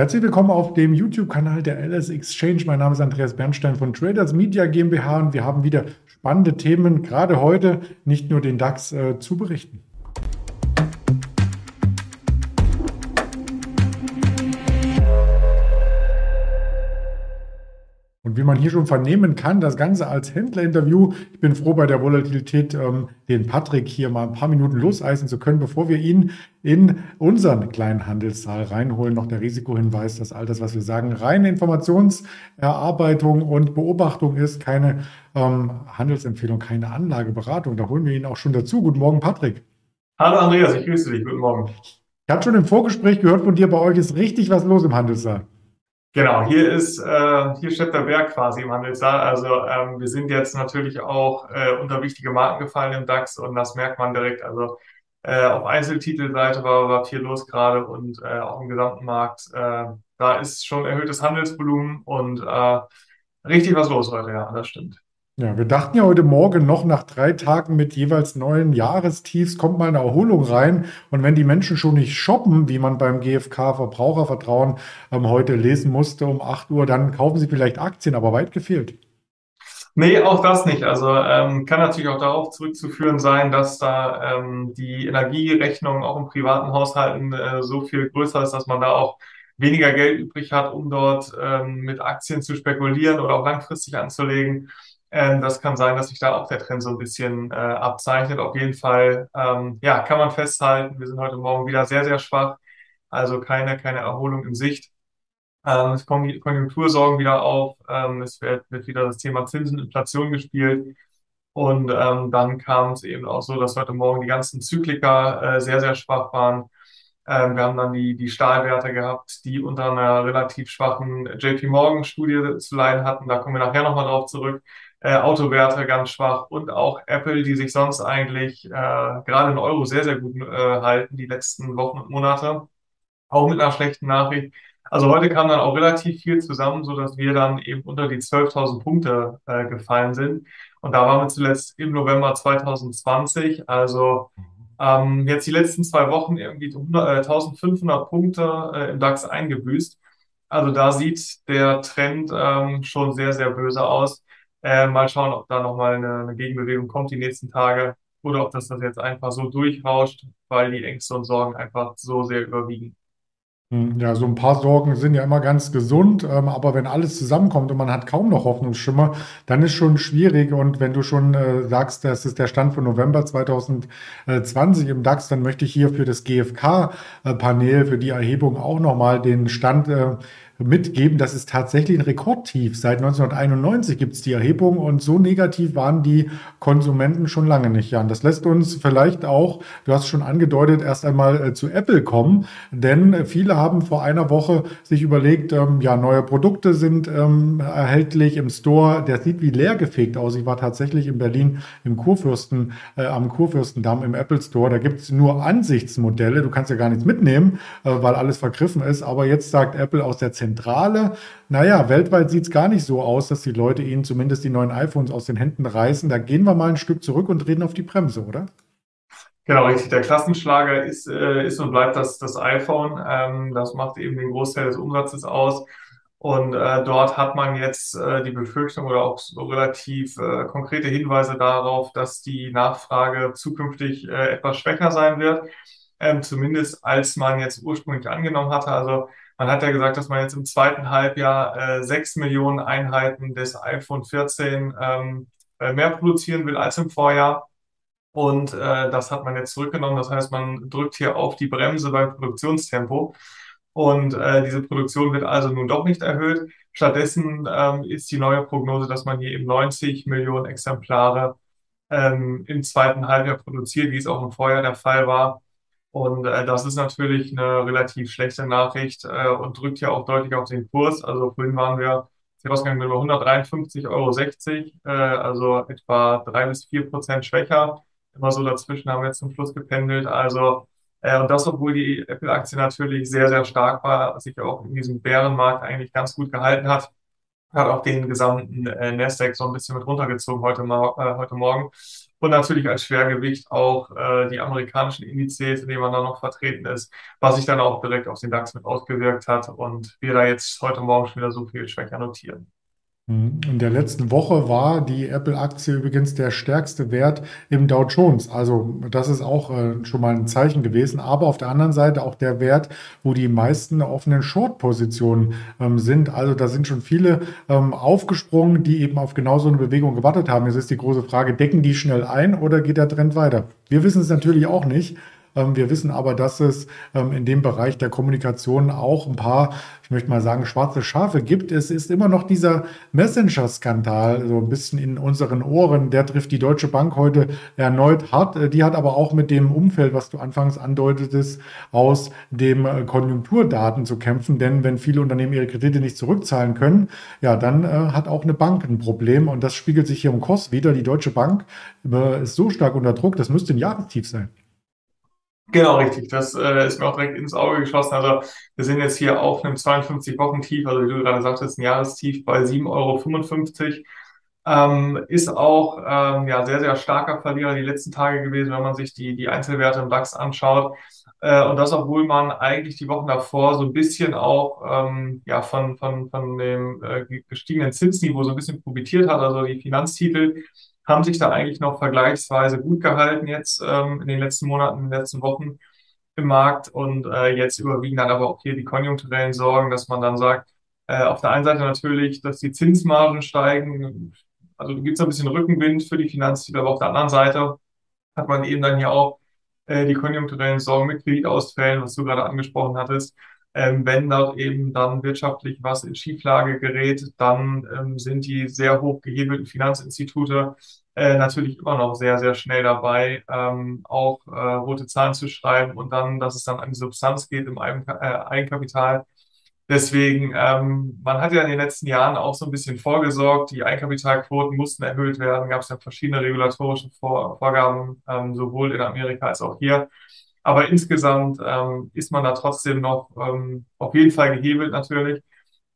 Herzlich willkommen auf dem YouTube-Kanal der LS Exchange. Mein Name ist Andreas Bernstein von Traders Media GmbH und wir haben wieder spannende Themen, gerade heute nicht nur den DAX äh, zu berichten. Und wie man hier schon vernehmen kann, das Ganze als Händlerinterview. Ich bin froh bei der Volatilität, ähm, den Patrick hier mal ein paar Minuten loseisen zu können, bevor wir ihn in unseren kleinen Handelssaal reinholen. Noch der Risikohinweis, dass all das, was wir sagen, reine Informationserarbeitung und Beobachtung ist, keine ähm, Handelsempfehlung, keine Anlageberatung. Da holen wir ihn auch schon dazu. Guten Morgen, Patrick. Hallo Andreas, ich grüße dich. Guten Morgen. Ich hatte schon im Vorgespräch gehört von dir, bei euch ist richtig was los im Handelssaal. Genau, hier ist, äh, hier steht der Berg quasi im Handelssaal. Also ähm, wir sind jetzt natürlich auch äh, unter wichtige Marken gefallen im DAX und das merkt man direkt. Also äh, auf Einzeltitelseite war, war viel los gerade und äh, auch im gesamten Markt. Äh, da ist schon erhöhtes Handelsvolumen und äh, richtig was los heute, ja, das stimmt. Ja, wir dachten ja heute Morgen noch nach drei Tagen mit jeweils neuen Jahrestiefs kommt mal eine Erholung rein. Und wenn die Menschen schon nicht shoppen, wie man beim GfK Verbrauchervertrauen ähm, heute lesen musste um 8 Uhr, dann kaufen sie vielleicht Aktien, aber weit gefehlt. Nee, auch das nicht. Also ähm, kann natürlich auch darauf zurückzuführen sein, dass da ähm, die Energierechnung auch im privaten Haushalten äh, so viel größer ist, dass man da auch weniger Geld übrig hat, um dort ähm, mit Aktien zu spekulieren oder auch langfristig anzulegen. Ähm, das kann sein, dass sich da auch der Trend so ein bisschen äh, abzeichnet. Auf jeden Fall, ähm, ja, kann man festhalten, wir sind heute Morgen wieder sehr, sehr schwach. Also keine, keine Erholung in Sicht. Ähm, es kommen die Konjunktursorgen wieder auf. Ähm, es wird, wird wieder das Thema Zinsen, Inflation gespielt. Und ähm, dann kam es eben auch so, dass heute Morgen die ganzen Zyklika äh, sehr, sehr schwach waren. Ähm, wir haben dann die, die Stahlwerte gehabt, die unter einer relativ schwachen JP Morgan-Studie zu leiden hatten. Da kommen wir nachher nochmal drauf zurück äh, Autowerte ganz schwach und auch Apple, die sich sonst eigentlich äh, gerade in Euro sehr, sehr gut äh, halten, die letzten Wochen und Monate, auch mit einer schlechten Nachricht. Also heute kam dann auch relativ viel zusammen, so dass wir dann eben unter die 12.000 Punkte äh, gefallen sind. Und da waren wir zuletzt im November 2020. Also ähm, jetzt die letzten zwei Wochen irgendwie 100, äh, 1500 Punkte äh, im DAX eingebüßt. Also da sieht der Trend ähm, schon sehr, sehr böse aus. Äh, mal schauen, ob da nochmal eine, eine Gegenbewegung kommt die nächsten Tage oder ob das das jetzt einfach so durchrauscht, weil die Ängste und Sorgen einfach so sehr überwiegen. Hm, ja, so ein paar Sorgen sind ja immer ganz gesund, ähm, aber wenn alles zusammenkommt und man hat kaum noch Hoffnungsschimmer, dann ist schon schwierig. Und wenn du schon äh, sagst, das ist der Stand von November 2020 im DAX, dann möchte ich hier für das GfK-Panel, für die Erhebung auch nochmal den Stand äh, mitgeben, das ist tatsächlich ein Rekordtief. Seit 1991 gibt es die Erhebung und so negativ waren die Konsumenten schon lange nicht. Ja, und das lässt uns vielleicht auch, du hast schon angedeutet, erst einmal äh, zu Apple kommen, denn viele haben vor einer Woche sich überlegt, ähm, ja, neue Produkte sind ähm, erhältlich im Store. Der sieht wie leergefegt aus. Ich war tatsächlich in Berlin im Kurfürsten, äh, am Kurfürstendamm im Apple Store. Da gibt es nur Ansichtsmodelle. Du kannst ja gar nichts mitnehmen, äh, weil alles vergriffen ist. Aber jetzt sagt Apple aus der Zentrale, Zentrale. Naja, weltweit sieht es gar nicht so aus, dass die Leute ihnen zumindest die neuen iPhones aus den Händen reißen. Da gehen wir mal ein Stück zurück und treten auf die Bremse, oder? Genau, richtig. Der Klassenschlager ist, äh, ist und bleibt das, das iPhone. Ähm, das macht eben den Großteil des Umsatzes aus. Und äh, dort hat man jetzt äh, die Befürchtung oder auch so relativ äh, konkrete Hinweise darauf, dass die Nachfrage zukünftig äh, etwas schwächer sein wird, ähm, zumindest als man jetzt ursprünglich angenommen hatte. Also man hat ja gesagt, dass man jetzt im zweiten Halbjahr äh, 6 Millionen Einheiten des iPhone 14 ähm, äh, mehr produzieren will als im Vorjahr. Und äh, das hat man jetzt zurückgenommen. Das heißt, man drückt hier auf die Bremse beim Produktionstempo. Und äh, diese Produktion wird also nun doch nicht erhöht. Stattdessen ähm, ist die neue Prognose, dass man hier eben 90 Millionen Exemplare ähm, im zweiten Halbjahr produziert, wie es auch im Vorjahr der Fall war. Und äh, das ist natürlich eine relativ schlechte Nachricht äh, und drückt ja auch deutlich auf den Kurs. Also vorhin waren wir rausgegangen mit 153,60 Euro, äh, also etwa drei bis vier Prozent schwächer. Immer so dazwischen haben wir jetzt zum Schluss gependelt. Also äh, und das, obwohl die Apple-Aktie natürlich sehr, sehr stark war, sich auch in diesem Bärenmarkt eigentlich ganz gut gehalten hat hat auch den gesamten äh, Nasdaq so ein bisschen mit runtergezogen heute, äh, heute Morgen. Und natürlich als Schwergewicht auch äh, die amerikanischen Indizes, in denen man dann noch vertreten ist, was sich dann auch direkt auf den DAX mit ausgewirkt hat und wir da jetzt heute Morgen schon wieder so viel schwächer notieren. Mhm. In der letzten Woche war die Apple-Aktie übrigens der stärkste Wert im Dow Jones. Also das ist auch äh, schon mal ein Zeichen gewesen. Aber auf der anderen Seite auch der Wert, wo die meisten offenen Short-Positionen ähm, sind. Also da sind schon viele ähm, aufgesprungen, die eben auf genau so eine Bewegung gewartet haben. Jetzt ist die große Frage, decken die schnell ein oder geht der Trend weiter? Wir wissen es natürlich auch nicht. Ähm, wir wissen aber, dass es ähm, in dem Bereich der Kommunikation auch ein paar, ich möchte mal sagen, schwarze Schafe gibt. Es ist immer noch dieser Messenger-Skandal so ein bisschen in unseren Ohren. Der trifft die Deutsche Bank heute erneut hart. Äh, die hat aber auch mit dem Umfeld, was du anfangs andeutetest, aus dem äh, Konjunkturdaten zu kämpfen. Denn wenn viele Unternehmen ihre Kredite nicht zurückzahlen können, ja, dann äh, hat auch eine Bank ein Problem. Und das spiegelt sich hier im Kurs wieder. Die Deutsche Bank ist so stark unter Druck, das müsste ein Jahrestief sein. Genau, richtig. Das äh, ist mir auch direkt ins Auge geschossen. Also wir sind jetzt hier auf einem 52-Wochen-Tief, also wie du gerade sagtest, ein Jahrestief bei 7,55 Euro. Ähm, ist auch ähm, ja, sehr, sehr starker Verlierer die letzten Tage gewesen, wenn man sich die, die Einzelwerte im DAX anschaut. Äh, und das, obwohl man eigentlich die Wochen davor so ein bisschen auch ähm, ja, von, von, von dem äh, gestiegenen Zinsniveau so ein bisschen profitiert hat. Also die Finanztitel haben sich da eigentlich noch vergleichsweise gut gehalten jetzt ähm, in den letzten Monaten, in den letzten Wochen im Markt und äh, jetzt überwiegen dann aber auch hier die konjunkturellen Sorgen, dass man dann sagt, äh, auf der einen Seite natürlich, dass die Zinsmargen steigen, also gibt es ein bisschen Rückenwind für die Finanztitel, aber auf der anderen Seite hat man eben dann hier auch äh, die konjunkturellen Sorgen mit Kreditausfällen, was du gerade angesprochen hattest, ähm, wenn dort eben dann wirtschaftlich was in Schieflage gerät, dann ähm, sind die sehr hoch gehebelten Finanzinstitute äh, natürlich immer noch sehr, sehr schnell dabei, ähm, auch äh, rote Zahlen zu schreiben und dann, dass es dann an die Substanz geht im Eigen, äh, Eigenkapital. Deswegen, ähm, man hat ja in den letzten Jahren auch so ein bisschen vorgesorgt, die Eigenkapitalquoten mussten erhöht werden, gab es ja verschiedene regulatorische Vor Vorgaben, ähm, sowohl in Amerika als auch hier. Aber insgesamt ähm, ist man da trotzdem noch ähm, auf jeden Fall gehebelt natürlich.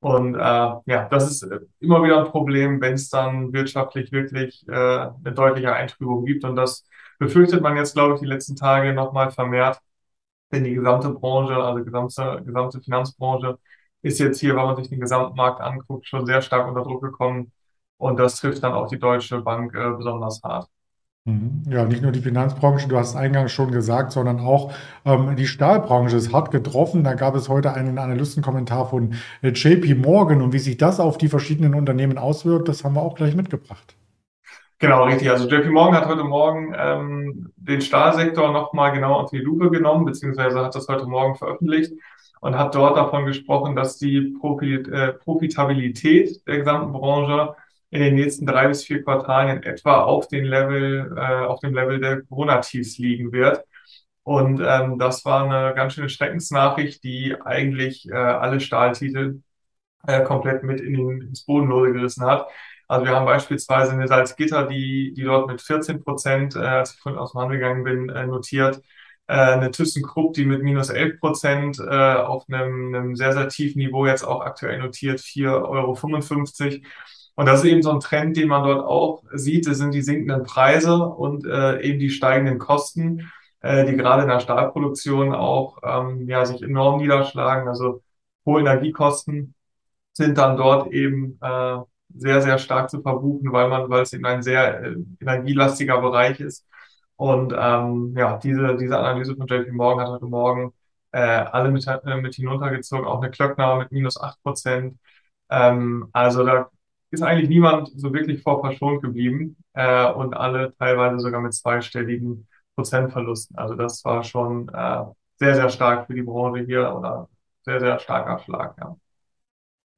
Und äh, ja, das ist immer wieder ein Problem, wenn es dann wirtschaftlich wirklich äh, eine deutliche Eintrübung gibt. Und das befürchtet man jetzt, glaube ich, die letzten Tage nochmal vermehrt. Denn die gesamte Branche, also gesamte, gesamte Finanzbranche, ist jetzt hier, wenn man sich den Gesamtmarkt anguckt, schon sehr stark unter Druck gekommen. Und das trifft dann auch die Deutsche Bank äh, besonders hart. Mhm. Ja, nicht nur die Finanzbranche, du hast es eingangs schon gesagt, sondern auch ähm, die Stahlbranche ist hart getroffen. Da gab es heute einen Analystenkommentar von äh, JP Morgan und wie sich das auf die verschiedenen Unternehmen auswirkt, das haben wir auch gleich mitgebracht. Genau, richtig. Also JP Morgan hat heute Morgen ähm, den Stahlsektor nochmal genau unter die Lupe genommen, beziehungsweise hat das heute Morgen veröffentlicht und hat dort davon gesprochen, dass die äh, Profitabilität der gesamten Branche in den nächsten drei bis vier Quartalen in etwa auf den Level, äh, auf dem Level der Corona-Tiefs liegen wird. Und ähm, das war eine ganz schöne Schreckensnachricht, die eigentlich äh, alle Stahltitel äh, komplett mit in den, ins Bodenlose gerissen hat. Also wir haben beispielsweise eine Salzgitter, die, die dort mit 14 Prozent, äh, als ich vorhin aus dem Handel gegangen bin, äh, notiert. Äh, eine ThyssenKrupp, die mit minus 11 Prozent äh, auf einem, einem sehr, sehr tiefen Niveau jetzt auch aktuell notiert, 4,55 Euro. Und das ist eben so ein Trend, den man dort auch sieht. Das sind die sinkenden Preise und äh, eben die steigenden Kosten, äh, die gerade in der Stahlproduktion auch ähm, ja, sich enorm niederschlagen. Also hohe Energiekosten sind dann dort eben äh, sehr, sehr stark zu verbuchen, weil man, weil es eben ein sehr äh, energielastiger Bereich ist. Und ähm, ja, diese, diese Analyse von JP Morgan hat heute Morgen äh, alle mit, äh, mit hinuntergezogen, auch eine Klöckner mit minus acht Prozent. Ähm, also da ist eigentlich niemand so wirklich vor verschont geblieben äh, und alle teilweise sogar mit zweistelligen Prozentverlusten. Also das war schon äh, sehr, sehr stark für die Branche hier oder sehr, sehr starker Schlag, ja.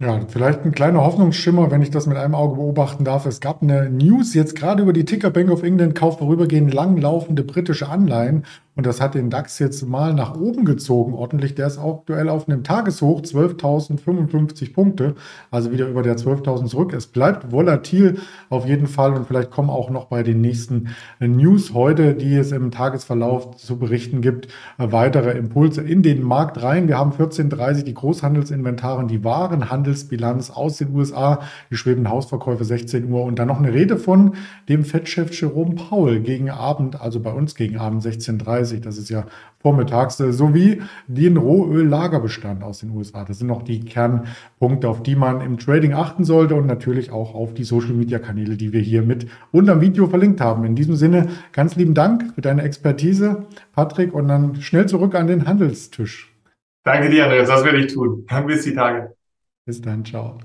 Ja, vielleicht ein kleiner Hoffnungsschimmer, wenn ich das mit einem Auge beobachten darf. Es gab eine News jetzt gerade über die Ticker Bank of England kauft vorübergehend langlaufende britische Anleihen und das hat den DAX jetzt mal nach oben gezogen, ordentlich. Der ist aktuell auf einem Tageshoch, 12.055 Punkte, also wieder über der 12.000 zurück. Es bleibt volatil auf jeden Fall und vielleicht kommen auch noch bei den nächsten News heute, die es im Tagesverlauf zu berichten gibt, weitere Impulse in den Markt rein. Wir haben 14.30 die Großhandelsinventare, die Warenhandel Handelsbilanz aus den USA, die schwebenden Hausverkäufe 16 Uhr und dann noch eine Rede von dem Fettchef Jerome Powell gegen Abend, also bei uns gegen Abend 16.30 Uhr, das ist ja vormittags, sowie den Rohöllagerbestand aus den USA. Das sind noch die Kernpunkte, auf die man im Trading achten sollte und natürlich auch auf die Social-Media-Kanäle, die wir hier mit unterm Video verlinkt haben. In diesem Sinne ganz lieben Dank für deine Expertise, Patrick, und dann schnell zurück an den Handelstisch. Danke dir, Andreas, das werde ich tun. Dann bis die Tage. Bis dann, ciao.